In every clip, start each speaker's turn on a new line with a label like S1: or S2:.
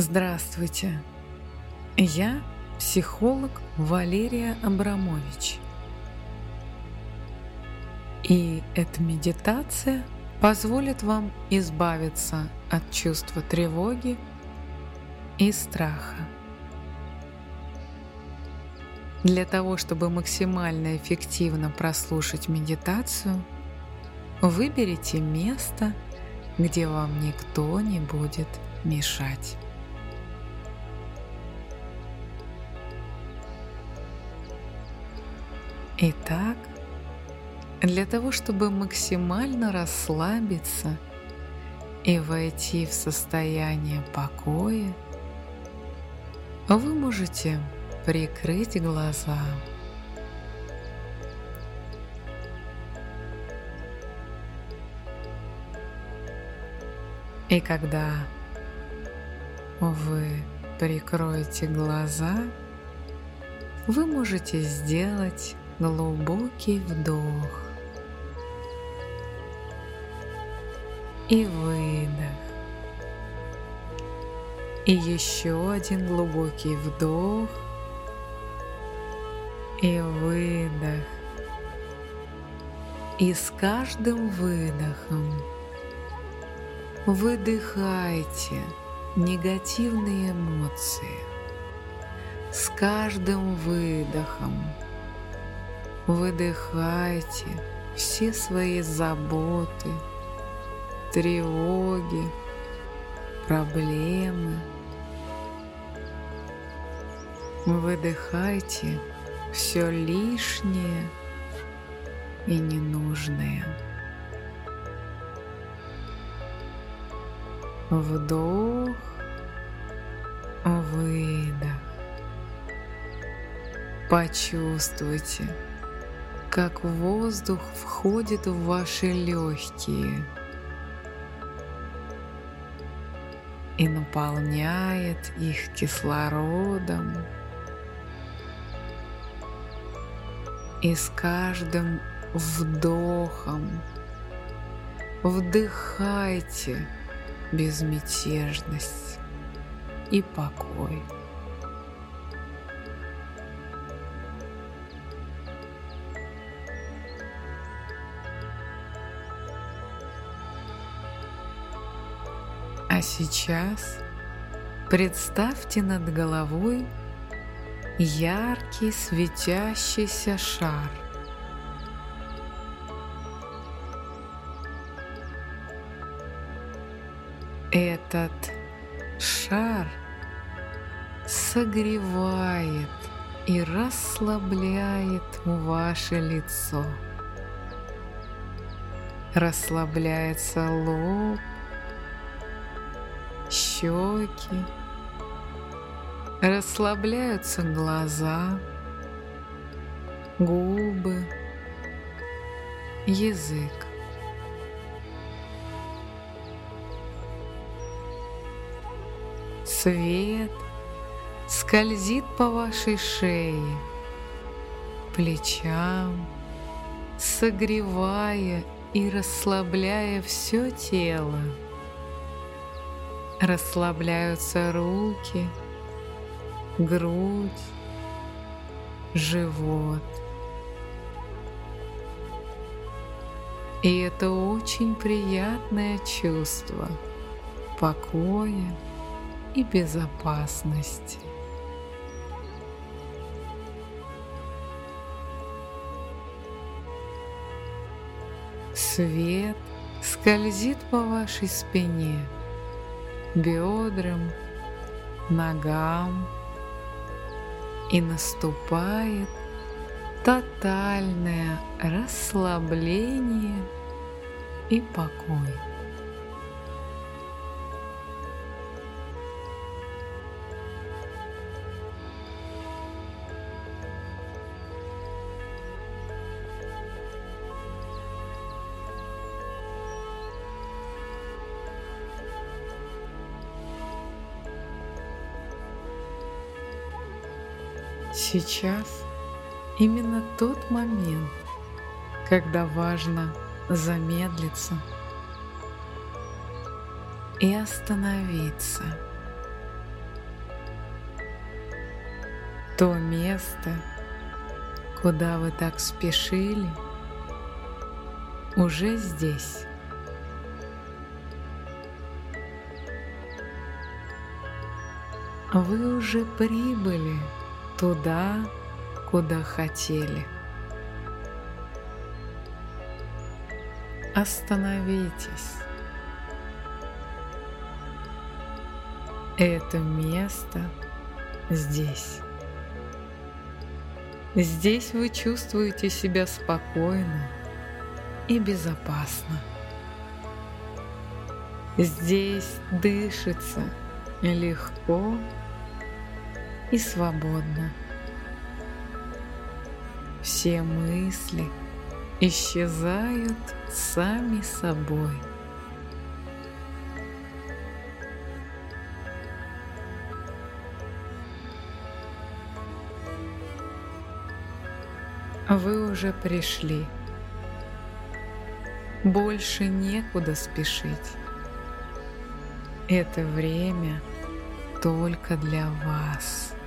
S1: Здравствуйте. Я психолог Валерия Абрамович. И эта медитация позволит вам избавиться от чувства тревоги и страха. Для того, чтобы максимально эффективно прослушать медитацию, выберите место, где вам никто не будет мешать. Итак, для того, чтобы максимально расслабиться и войти в состояние покоя, вы можете прикрыть глаза. И когда вы прикроете глаза, вы можете сделать глубокий вдох и выдох. И еще один глубокий вдох и выдох. И с каждым выдохом выдыхайте негативные эмоции. С каждым выдохом выдыхайте все свои заботы, тревоги, проблемы. Выдыхайте все лишнее и ненужное. Вдох, выдох. Почувствуйте, как воздух входит в ваши легкие и наполняет их кислородом. И с каждым вдохом вдыхайте безмятежность и покой. А сейчас представьте над головой яркий светящийся шар. Этот шар согревает и расслабляет ваше лицо. Расслабляется лоб, щеки, расслабляются глаза, губы, язык. Свет скользит по вашей шее, плечам, согревая и расслабляя все тело. Расслабляются руки, грудь, живот. И это очень приятное чувство покоя и безопасности. Свет скользит по вашей спине – бедрам, ногам и наступает тотальное расслабление и покой. Сейчас именно тот момент, когда важно замедлиться и остановиться То место, куда вы так спешили, уже здесь. Вы уже прибыли туда, куда хотели. Остановитесь. Это место здесь. Здесь вы чувствуете себя спокойно и безопасно. Здесь дышится легко и свободно. Все мысли исчезают сами собой. Вы уже пришли. Больше некуда спешить. Это время только для вас.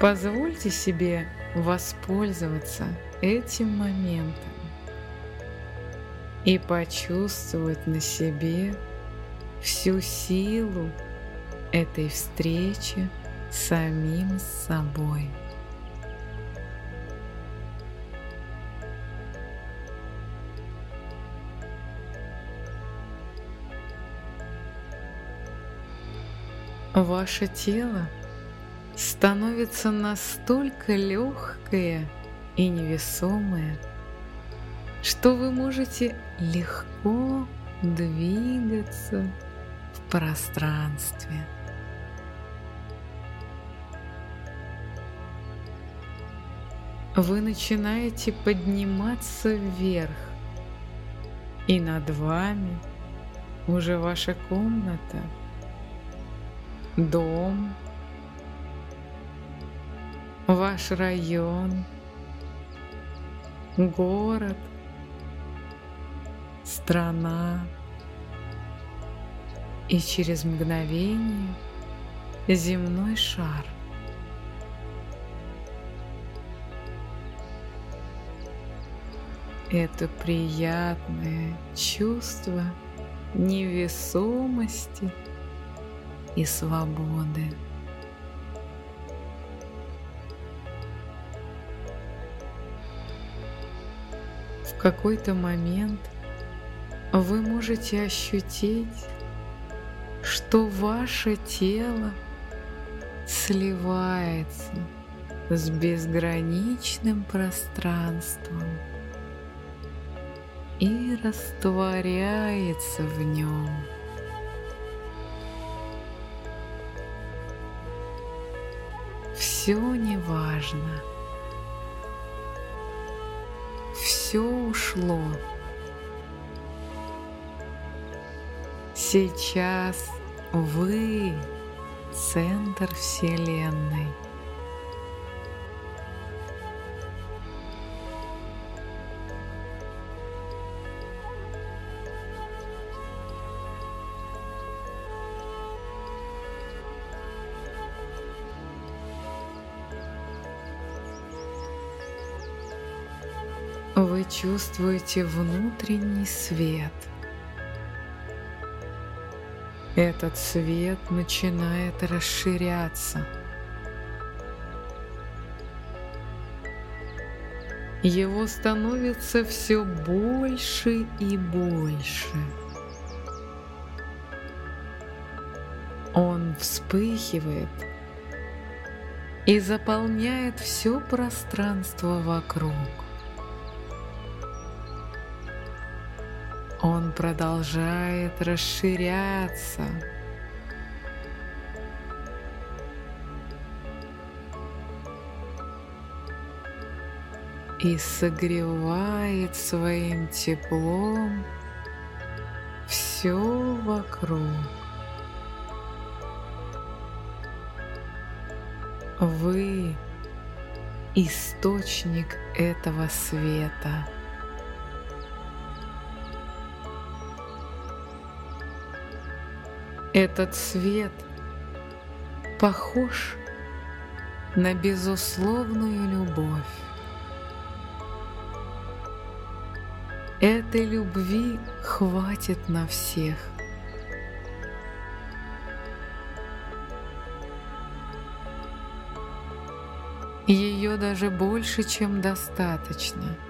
S1: Позвольте себе воспользоваться этим моментом и почувствовать на себе всю силу этой встречи самим собой. Ваше тело становится настолько легкое и невесомое, что вы можете легко двигаться в пространстве. Вы начинаете подниматься вверх, и над вами уже ваша комната – дом, ваш район, город, страна. И через мгновение земной шар. Это приятное чувство невесомости – и свободы. Какой-то момент вы можете ощутить, что ваше тело сливается с безграничным пространством и растворяется в нем. все не важно. Все ушло. Сейчас вы центр Вселенной. Вы чувствуете внутренний свет. Этот свет начинает расширяться. Его становится все больше и больше. Он вспыхивает и заполняет все пространство вокруг. Он продолжает расширяться. И согревает своим теплом все вокруг. Вы источник этого света. Этот свет похож на безусловную любовь. Этой любви хватит на всех. Ее даже больше, чем достаточно –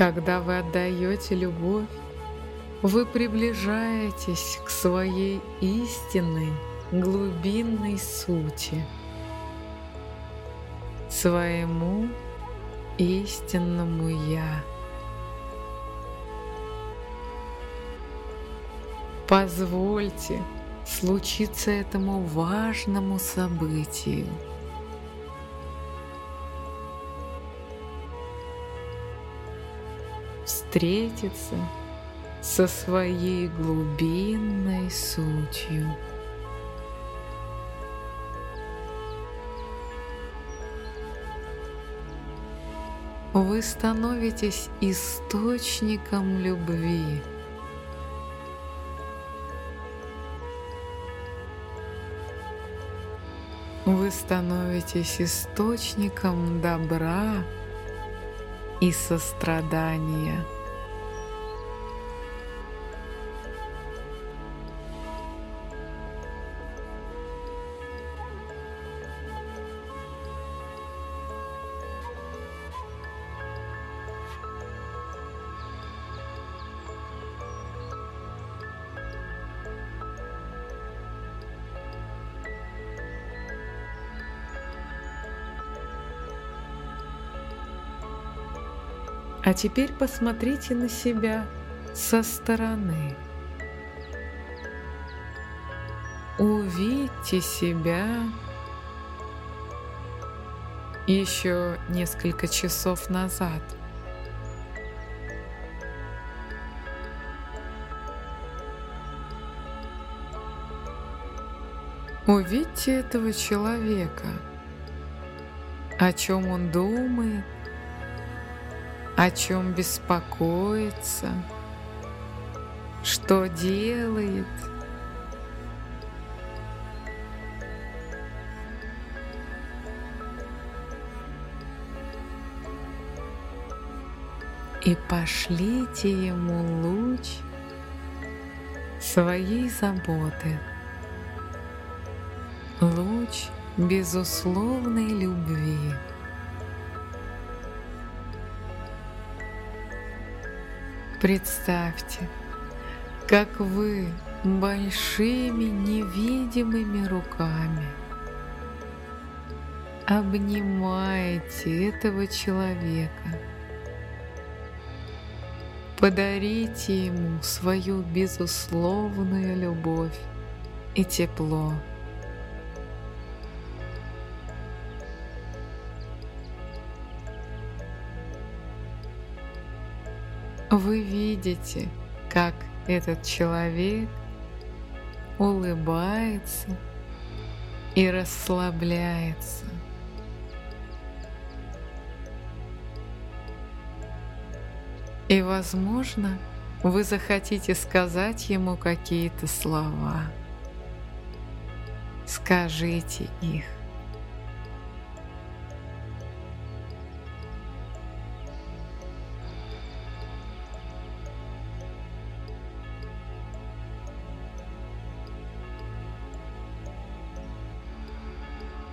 S1: Когда вы отдаете любовь, вы приближаетесь к своей истинной, глубинной сути, своему истинному «Я». Позвольте случиться этому важному событию – встретиться со своей глубинной сутью. Вы становитесь источником любви. Вы становитесь источником добра и сострадания. А теперь посмотрите на себя со стороны. Увидьте себя еще несколько часов назад. Увидьте этого человека, о чем он думает, о чем беспокоится, что делает. И пошлите ему луч своей заботы, луч безусловной любви. Представьте, как вы большими невидимыми руками обнимаете этого человека. Подарите ему свою безусловную любовь и тепло. Вы видите, как этот человек улыбается и расслабляется. И, возможно, вы захотите сказать ему какие-то слова. Скажите их.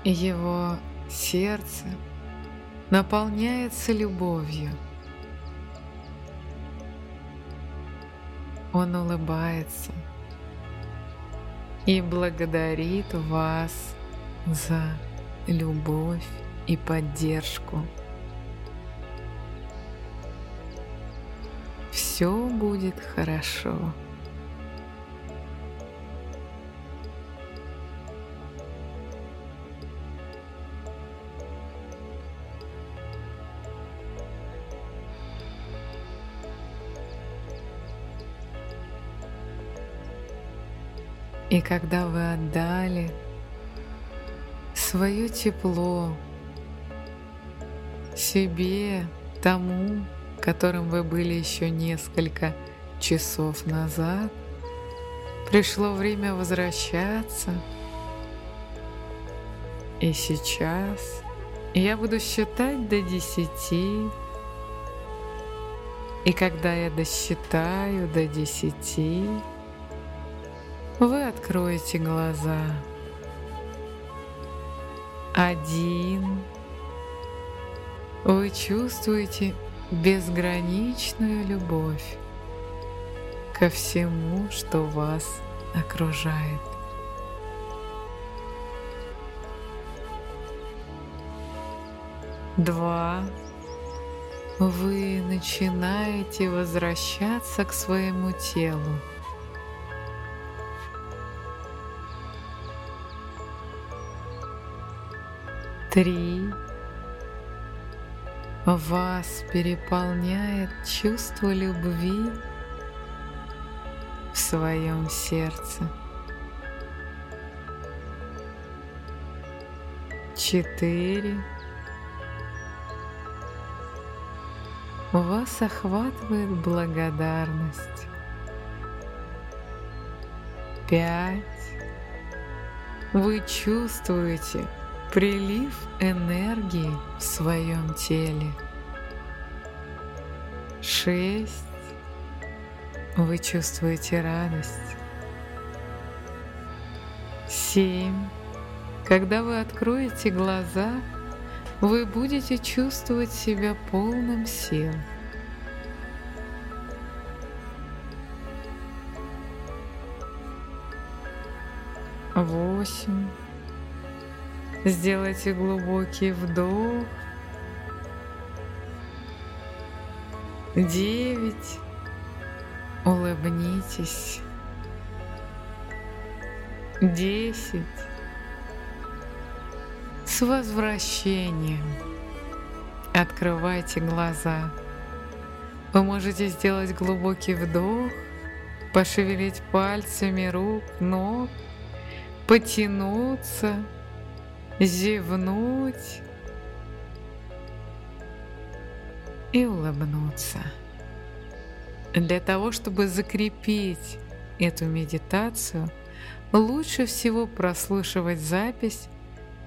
S1: Его сердце наполняется любовью. Он улыбается и благодарит вас за любовь и поддержку. Все будет хорошо. И когда вы отдали свое тепло себе, тому, которым вы были еще несколько часов назад, пришло время возвращаться. И сейчас я буду считать до десяти. И когда я досчитаю до десяти, вы откроете глаза. Один. Вы чувствуете безграничную любовь ко всему, что вас окружает. Два. Вы начинаете возвращаться к своему телу. Три. Вас переполняет чувство любви в своем сердце. Четыре. Вас охватывает благодарность. Пять. Вы чувствуете, прилив энергии в своем теле. Шесть. Вы чувствуете радость. Семь. Когда вы откроете глаза, вы будете чувствовать себя полным сил. Восемь. Сделайте глубокий вдох. Девять. Улыбнитесь. Десять. С возвращением. Открывайте глаза. Вы можете сделать глубокий вдох, пошевелить пальцами рук, ног, потянуться – зевнуть и улыбнуться. Для того, чтобы закрепить эту медитацию, лучше всего прослушивать запись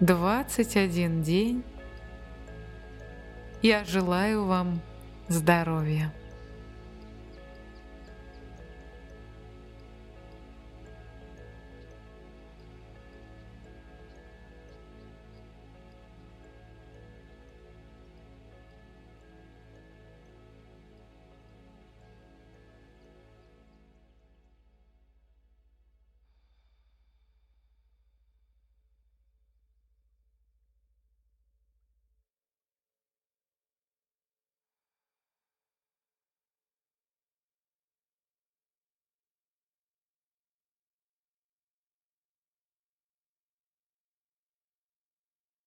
S1: 21 день. Я желаю вам здоровья.